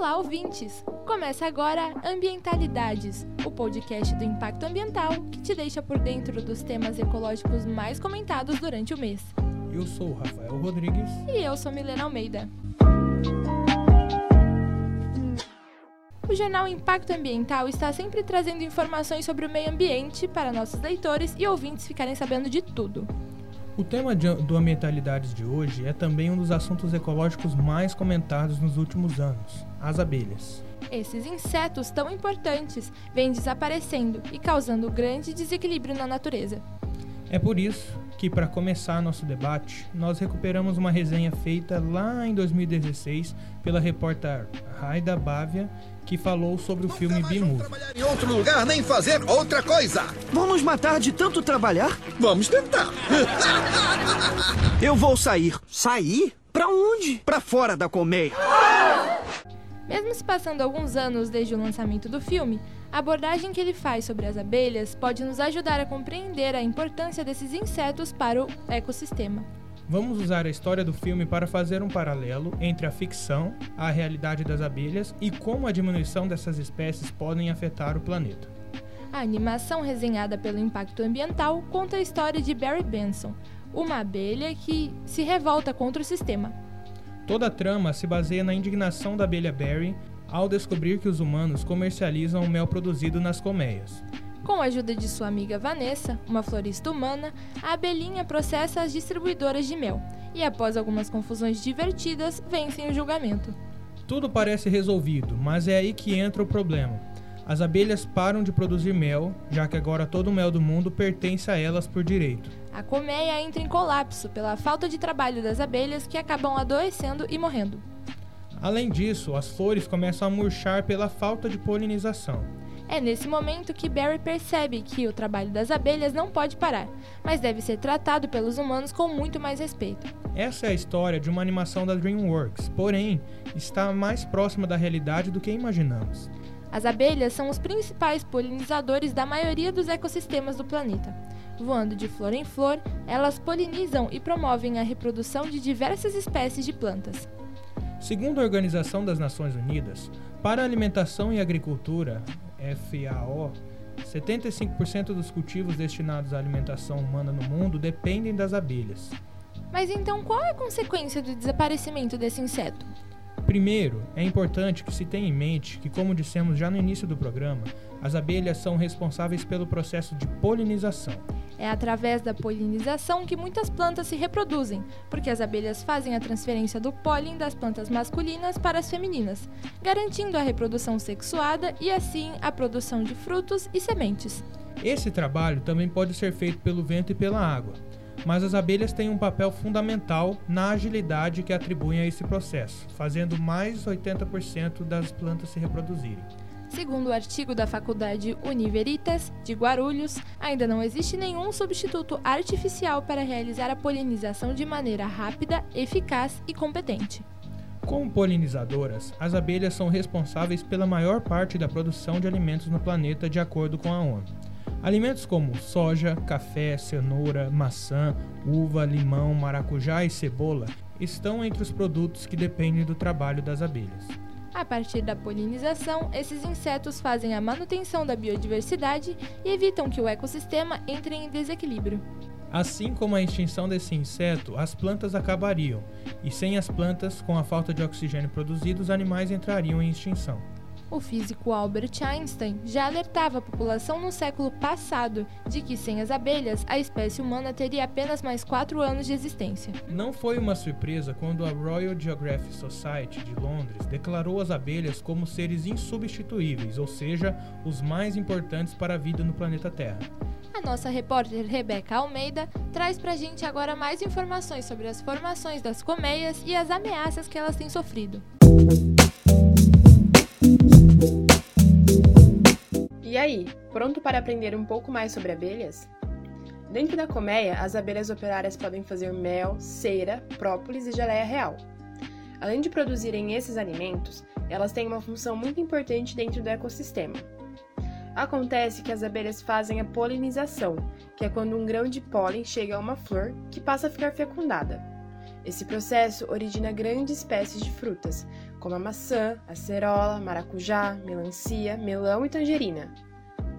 Olá, ouvintes! Começa agora Ambientalidades, o podcast do impacto ambiental que te deixa por dentro dos temas ecológicos mais comentados durante o mês. Eu sou o Rafael Rodrigues. E eu sou Milena Almeida. O jornal Impacto Ambiental está sempre trazendo informações sobre o meio ambiente para nossos leitores e ouvintes ficarem sabendo de tudo. O tema de, do Ambientalidades de hoje é também um dos assuntos ecológicos mais comentados nos últimos anos: as abelhas. Esses insetos tão importantes vêm desaparecendo e causando grande desequilíbrio na natureza. É por isso que, para começar nosso debate, nós recuperamos uma resenha feita lá em 2016 pela repórter Raida Bávia, que falou sobre o filme Bimu. trabalhar em outro lugar nem fazer outra coisa. Vão nos matar de tanto trabalhar? Vamos tentar. Eu vou sair. Sair? Pra onde? Pra fora da colmeia. Mesmo se passando alguns anos desde o lançamento do filme, a abordagem que ele faz sobre as abelhas pode nos ajudar a compreender a importância desses insetos para o ecossistema. Vamos usar a história do filme para fazer um paralelo entre a ficção, a realidade das abelhas e como a diminuição dessas espécies podem afetar o planeta. A animação resenhada pelo Impacto Ambiental conta a história de Barry Benson, uma abelha que se revolta contra o sistema. Toda a trama se baseia na indignação da abelha Barry ao descobrir que os humanos comercializam o mel produzido nas colmeias. Com a ajuda de sua amiga Vanessa, uma florista humana, a abelhinha processa as distribuidoras de mel e, após algumas confusões divertidas, vencem o julgamento. Tudo parece resolvido, mas é aí que entra o problema. As abelhas param de produzir mel, já que agora todo o mel do mundo pertence a elas por direito. A colmeia entra em colapso pela falta de trabalho das abelhas que acabam adoecendo e morrendo. Além disso, as flores começam a murchar pela falta de polinização. É nesse momento que Barry percebe que o trabalho das abelhas não pode parar, mas deve ser tratado pelos humanos com muito mais respeito. Essa é a história de uma animação da DreamWorks, porém, está mais próxima da realidade do que imaginamos. As abelhas são os principais polinizadores da maioria dos ecossistemas do planeta. Voando de flor em flor, elas polinizam e promovem a reprodução de diversas espécies de plantas. Segundo a Organização das Nações Unidas, para a alimentação e agricultura, FAO, 75% dos cultivos destinados à alimentação humana no mundo dependem das abelhas. Mas então qual é a consequência do desaparecimento desse inseto? Primeiro, é importante que se tenha em mente que, como dissemos já no início do programa, as abelhas são responsáveis pelo processo de polinização. É através da polinização que muitas plantas se reproduzem, porque as abelhas fazem a transferência do pólen das plantas masculinas para as femininas, garantindo a reprodução sexuada e assim a produção de frutos e sementes. Esse trabalho também pode ser feito pelo vento e pela água, mas as abelhas têm um papel fundamental na agilidade que atribuem a esse processo, fazendo mais 80% das plantas se reproduzirem. Segundo o artigo da Faculdade Univeritas de Guarulhos, ainda não existe nenhum substituto artificial para realizar a polinização de maneira rápida, eficaz e competente. Como polinizadoras, as abelhas são responsáveis pela maior parte da produção de alimentos no planeta, de acordo com a ONU. Alimentos como soja, café, cenoura, maçã, uva, limão, maracujá e cebola estão entre os produtos que dependem do trabalho das abelhas. A partir da polinização, esses insetos fazem a manutenção da biodiversidade e evitam que o ecossistema entre em desequilíbrio. Assim como a extinção desse inseto, as plantas acabariam, e sem as plantas, com a falta de oxigênio produzido, os animais entrariam em extinção. O físico Albert Einstein já alertava a população no século passado de que sem as abelhas a espécie humana teria apenas mais quatro anos de existência. Não foi uma surpresa quando a Royal Geographic Society de Londres declarou as abelhas como seres insubstituíveis, ou seja, os mais importantes para a vida no planeta Terra. A nossa repórter Rebeca Almeida traz pra gente agora mais informações sobre as formações das colmeias e as ameaças que elas têm sofrido. E aí, pronto para aprender um pouco mais sobre abelhas? Dentro da colmeia, as abelhas operárias podem fazer mel, cera, própolis e geleia real. Além de produzirem esses alimentos, elas têm uma função muito importante dentro do ecossistema. Acontece que as abelhas fazem a polinização, que é quando um grão de pólen chega a uma flor que passa a ficar fecundada. Esse processo origina grandes espécies de frutas, como a maçã, acerola, maracujá, melancia, melão e tangerina.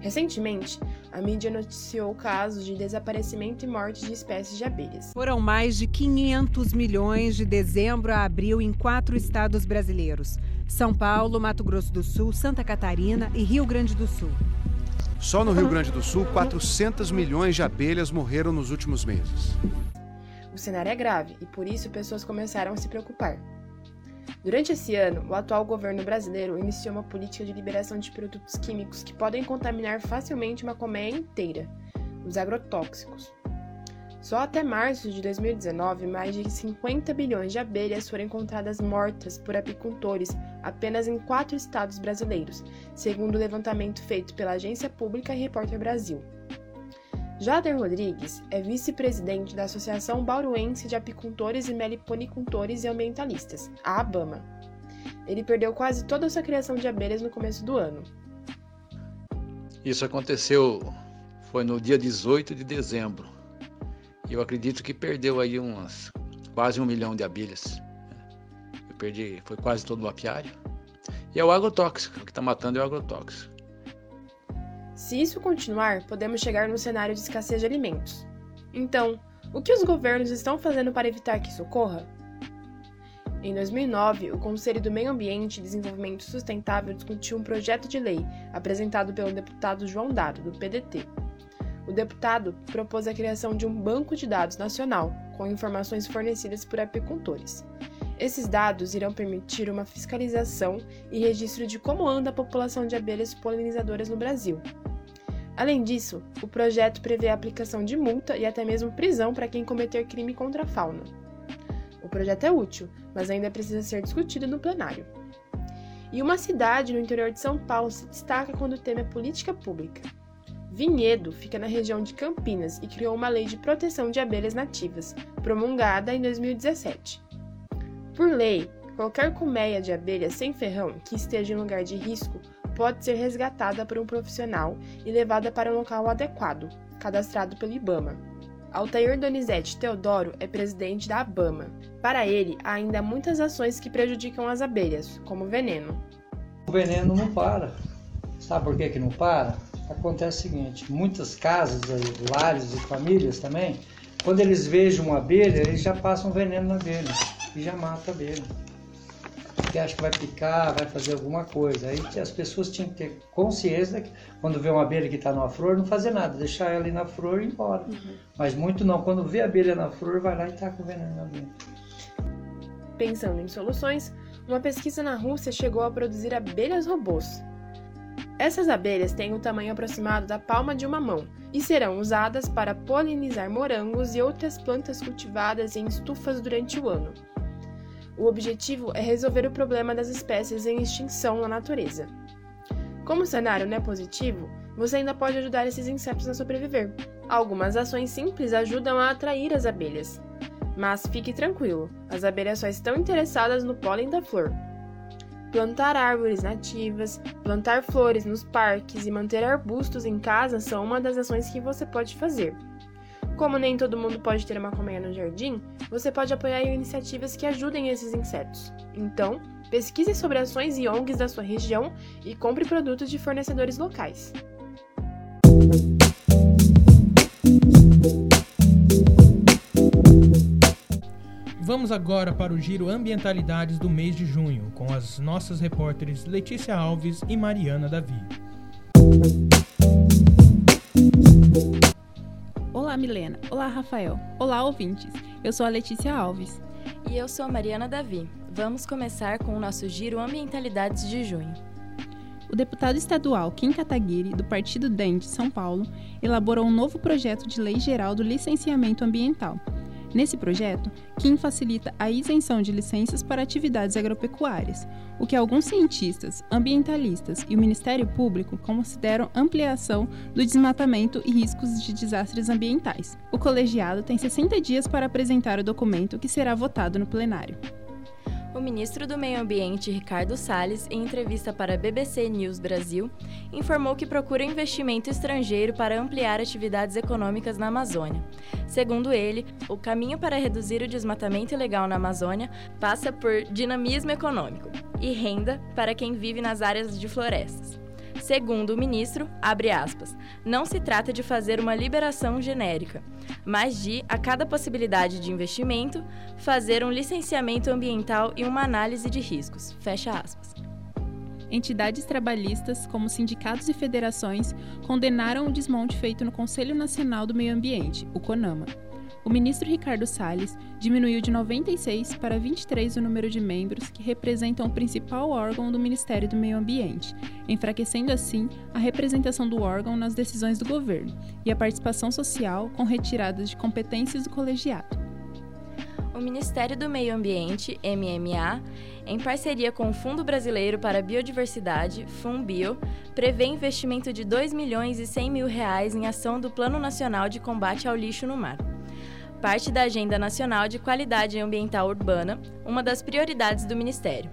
Recentemente, a mídia noticiou casos de desaparecimento e morte de espécies de abelhas. Foram mais de 500 milhões de dezembro a abril em quatro estados brasileiros: São Paulo, Mato Grosso do Sul, Santa Catarina e Rio Grande do Sul. Só no Rio Grande do Sul, 400 milhões de abelhas morreram nos últimos meses. O cenário é grave e por isso pessoas começaram a se preocupar. Durante esse ano, o atual governo brasileiro iniciou uma política de liberação de produtos químicos que podem contaminar facilmente uma colmeia inteira, os agrotóxicos. Só até março de 2019, mais de 50 bilhões de abelhas foram encontradas mortas por apicultores apenas em quatro estados brasileiros, segundo o levantamento feito pela agência pública Repórter Brasil. Jader Rodrigues é vice-presidente da Associação Bauruense de Apicultores e Meliponicultores e Ambientalistas, a ABAMA. Ele perdeu quase toda a sua criação de abelhas no começo do ano. Isso aconteceu, foi no dia 18 de dezembro. Eu acredito que perdeu aí umas quase um milhão de abelhas. Eu perdi, foi quase todo o apiário. E é o agrotóxico, o que está matando é o agrotóxico. Se isso continuar, podemos chegar num cenário de escassez de alimentos. Então, o que os governos estão fazendo para evitar que isso ocorra? Em 2009, o Conselho do Meio Ambiente e Desenvolvimento Sustentável discutiu um projeto de lei apresentado pelo deputado João Dado, do PDT. O deputado propôs a criação de um banco de dados nacional com informações fornecidas por apicultores. Esses dados irão permitir uma fiscalização e registro de como anda a população de abelhas polinizadoras no Brasil. Além disso, o projeto prevê a aplicação de multa e até mesmo prisão para quem cometer crime contra a fauna. O projeto é útil, mas ainda precisa ser discutido no plenário. E uma cidade no interior de São Paulo se destaca quando o tema é política pública. Vinhedo fica na região de Campinas e criou uma lei de proteção de abelhas nativas, promulgada em 2017. Por lei, qualquer colmeia de abelha sem ferrão que esteja em lugar de risco pode ser resgatada por um profissional e levada para um local adequado, cadastrado pelo IBAMA. Altair Donizete Teodoro é presidente da ABAMA. Para ele, há ainda muitas ações que prejudicam as abelhas, como veneno. O veneno não para. Sabe por que, que não para? Acontece o seguinte: muitas casas, lares e famílias também, quando eles vejam uma abelha, eles já passam veneno na abelha e já mata a abelha. Porque acha que vai picar, vai fazer alguma coisa. Aí as pessoas tinham que ter consciência que quando vê uma abelha que está numa flor, não fazer nada, deixar ela ali na flor e ir embora. Uhum. Mas muito não, quando vê a abelha na flor, vai lá e taca o veneno na abelha. Pensando em soluções, uma pesquisa na Rússia chegou a produzir abelhas robôs. Essas abelhas têm o um tamanho aproximado da palma de uma mão e serão usadas para polinizar morangos e outras plantas cultivadas em estufas durante o ano. O objetivo é resolver o problema das espécies em extinção na natureza. Como o cenário não é positivo, você ainda pode ajudar esses insetos a sobreviver. Algumas ações simples ajudam a atrair as abelhas. Mas fique tranquilo, as abelhas só estão interessadas no pólen da flor. Plantar árvores nativas, plantar flores nos parques e manter arbustos em casa são uma das ações que você pode fazer. Como nem todo mundo pode ter uma colmeia no jardim, você pode apoiar iniciativas que ajudem esses insetos. Então, pesquise sobre ações e ONGs da sua região e compre produtos de fornecedores locais. Vamos agora para o giro Ambientalidades do mês de junho, com as nossas repórteres Letícia Alves e Mariana Davi. Olá, Milena. Olá, Rafael. Olá, ouvintes. Eu sou a Letícia Alves. E eu sou a Mariana Davi. Vamos começar com o nosso giro Ambientalidades de junho. O deputado estadual Kim Kataguiri, do Partido DEM de São Paulo, elaborou um novo projeto de lei geral do licenciamento ambiental, Nesse projeto, Kim facilita a isenção de licenças para atividades agropecuárias, o que alguns cientistas, ambientalistas e o Ministério Público consideram ampliação do desmatamento e riscos de desastres ambientais. O colegiado tem 60 dias para apresentar o documento que será votado no plenário. O ministro do Meio Ambiente, Ricardo Salles, em entrevista para a BBC News Brasil, informou que procura investimento estrangeiro para ampliar atividades econômicas na Amazônia. Segundo ele, o caminho para reduzir o desmatamento ilegal na Amazônia passa por dinamismo econômico e renda para quem vive nas áreas de florestas. Segundo o ministro, abre aspas, não se trata de fazer uma liberação genérica, mas de, a cada possibilidade de investimento, fazer um licenciamento ambiental e uma análise de riscos. Fecha aspas. Entidades trabalhistas, como sindicatos e federações, condenaram o desmonte feito no Conselho Nacional do Meio Ambiente, o CONAMA. O ministro Ricardo Salles diminuiu de 96 para 23 o número de membros que representam o principal órgão do Ministério do Meio Ambiente, enfraquecendo assim a representação do órgão nas decisões do governo e a participação social com retiradas de competências do colegiado. O Ministério do Meio Ambiente, MMA, em parceria com o Fundo Brasileiro para a Biodiversidade, FUNBio, prevê investimento de 2 milhões e 100 mil reais em ação do Plano Nacional de Combate ao Lixo no Mar parte da Agenda Nacional de Qualidade Ambiental Urbana, uma das prioridades do Ministério.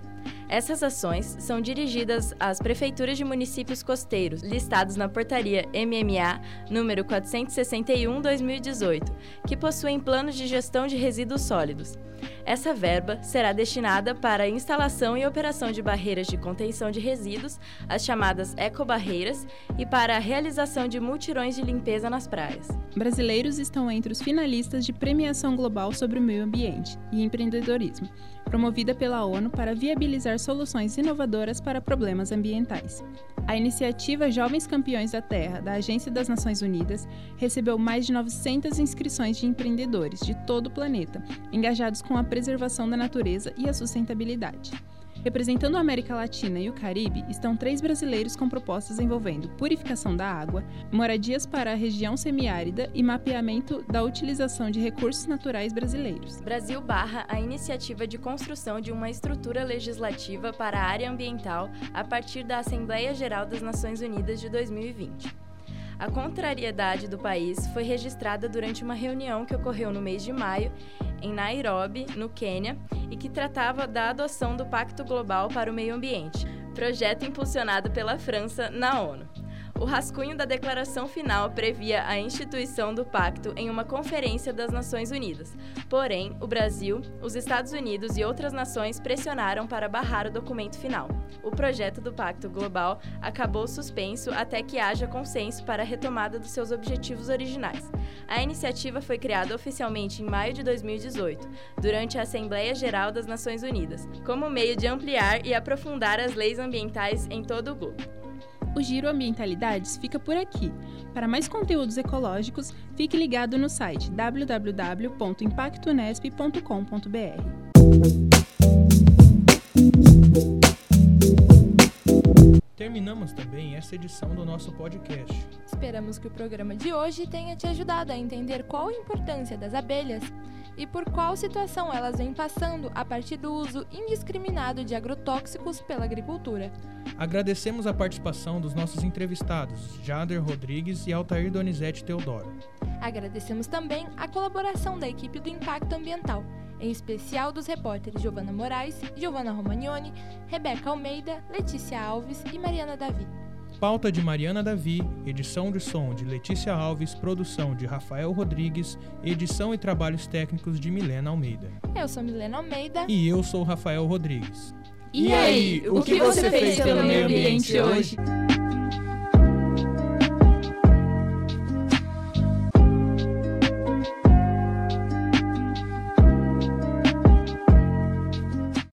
Essas ações são dirigidas às prefeituras de municípios costeiros, listados na portaria MMA número 461/2018, que possuem planos de gestão de resíduos sólidos. Essa verba será destinada para a instalação e operação de barreiras de contenção de resíduos, as chamadas ecobarreiras, e para a realização de multirões de limpeza nas praias. Brasileiros estão entre os finalistas de Premiação Global sobre o Meio Ambiente e Empreendedorismo, promovida pela ONU para viabilizar soluções inovadoras para problemas ambientais. A iniciativa Jovens Campeões da Terra, da Agência das Nações Unidas, recebeu mais de 900 inscrições de empreendedores de todo o planeta, engajados com a preservação da natureza e a sustentabilidade. Representando a América Latina e o Caribe, estão três brasileiros com propostas envolvendo purificação da água, moradias para a região semiárida e mapeamento da utilização de recursos naturais brasileiros. Brasil barra a iniciativa de construção de uma estrutura legislativa para a área ambiental a partir da Assembleia Geral das Nações Unidas de 2020. A contrariedade do país foi registrada durante uma reunião que ocorreu no mês de maio em Nairobi, no Quênia, e que tratava da adoção do Pacto Global para o Meio Ambiente, projeto impulsionado pela França na ONU. O rascunho da declaração final previa a instituição do pacto em uma conferência das Nações Unidas. Porém, o Brasil, os Estados Unidos e outras nações pressionaram para barrar o documento final. O projeto do Pacto Global acabou suspenso até que haja consenso para a retomada dos seus objetivos originais. A iniciativa foi criada oficialmente em maio de 2018, durante a Assembleia Geral das Nações Unidas, como meio de ampliar e aprofundar as leis ambientais em todo o globo. O Giro Ambientalidades fica por aqui. Para mais conteúdos ecológicos, fique ligado no site www.impactunesp.com.br. Terminamos também essa edição do nosso podcast. Esperamos que o programa de hoje tenha te ajudado a entender qual a importância das abelhas e por qual situação elas vêm passando a partir do uso indiscriminado de agrotóxicos pela agricultura. Agradecemos a participação dos nossos entrevistados, Jader Rodrigues e Altair Donizete Teodoro. Agradecemos também a colaboração da equipe do Impacto Ambiental, em especial dos repórteres Giovana Moraes, Giovana Romagnoni, Rebeca Almeida, Letícia Alves e Mariana Davi. Pauta de Mariana Davi, edição de som de Letícia Alves, produção de Rafael Rodrigues, edição e trabalhos técnicos de Milena Almeida. Eu sou Milena Almeida. E eu sou Rafael Rodrigues. E aí, o que você fez pelo meio ambiente hoje?